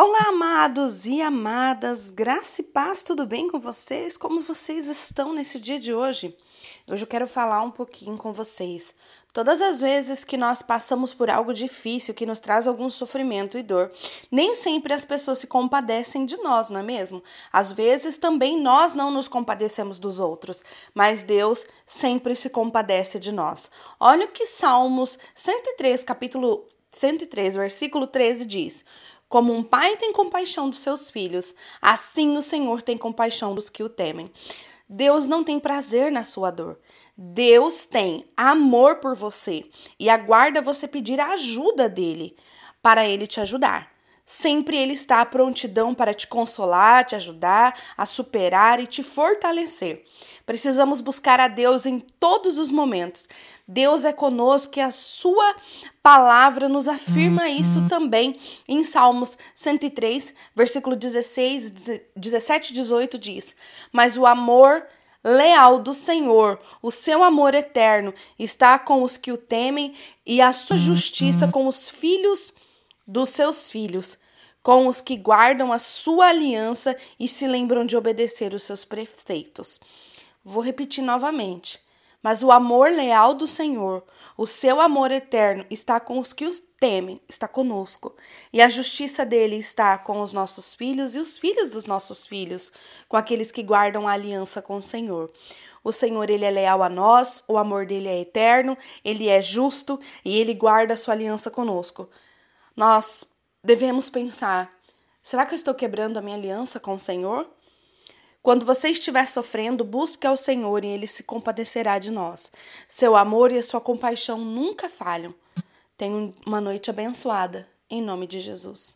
Olá, amados e amadas, graça e paz, tudo bem com vocês? Como vocês estão nesse dia de hoje? Hoje eu quero falar um pouquinho com vocês. Todas as vezes que nós passamos por algo difícil que nos traz algum sofrimento e dor, nem sempre as pessoas se compadecem de nós, não é mesmo? Às vezes também nós não nos compadecemos dos outros, mas Deus sempre se compadece de nós. Olha o que Salmos 103, capítulo 103, versículo 13 diz: como um pai tem compaixão dos seus filhos, assim o Senhor tem compaixão dos que o temem. Deus não tem prazer na sua dor. Deus tem amor por você e aguarda você pedir a ajuda dele para ele te ajudar. Sempre Ele está à prontidão para te consolar, te ajudar a superar e te fortalecer. Precisamos buscar a Deus em todos os momentos. Deus é conosco e a Sua palavra nos afirma uhum. isso também. Em Salmos 103, versículo 16, 17 e 18 diz: Mas o amor leal do Senhor, o seu amor eterno, está com os que o temem e a sua justiça uhum. com os filhos dos seus filhos, com os que guardam a sua aliança e se lembram de obedecer os seus preceitos. Vou repetir novamente. Mas o amor leal do Senhor, o seu amor eterno, está com os que os temem, está conosco. E a justiça dele está com os nossos filhos e os filhos dos nossos filhos, com aqueles que guardam a aliança com o Senhor. O Senhor, ele é leal a nós, o amor dele é eterno, ele é justo e ele guarda a sua aliança conosco nós devemos pensar: será que eu estou quebrando a minha aliança com o Senhor? Quando você estiver sofrendo, busque ao Senhor e ele se compadecerá de nós. Seu amor e a sua compaixão nunca falham. Tenha uma noite abençoada, em nome de Jesus.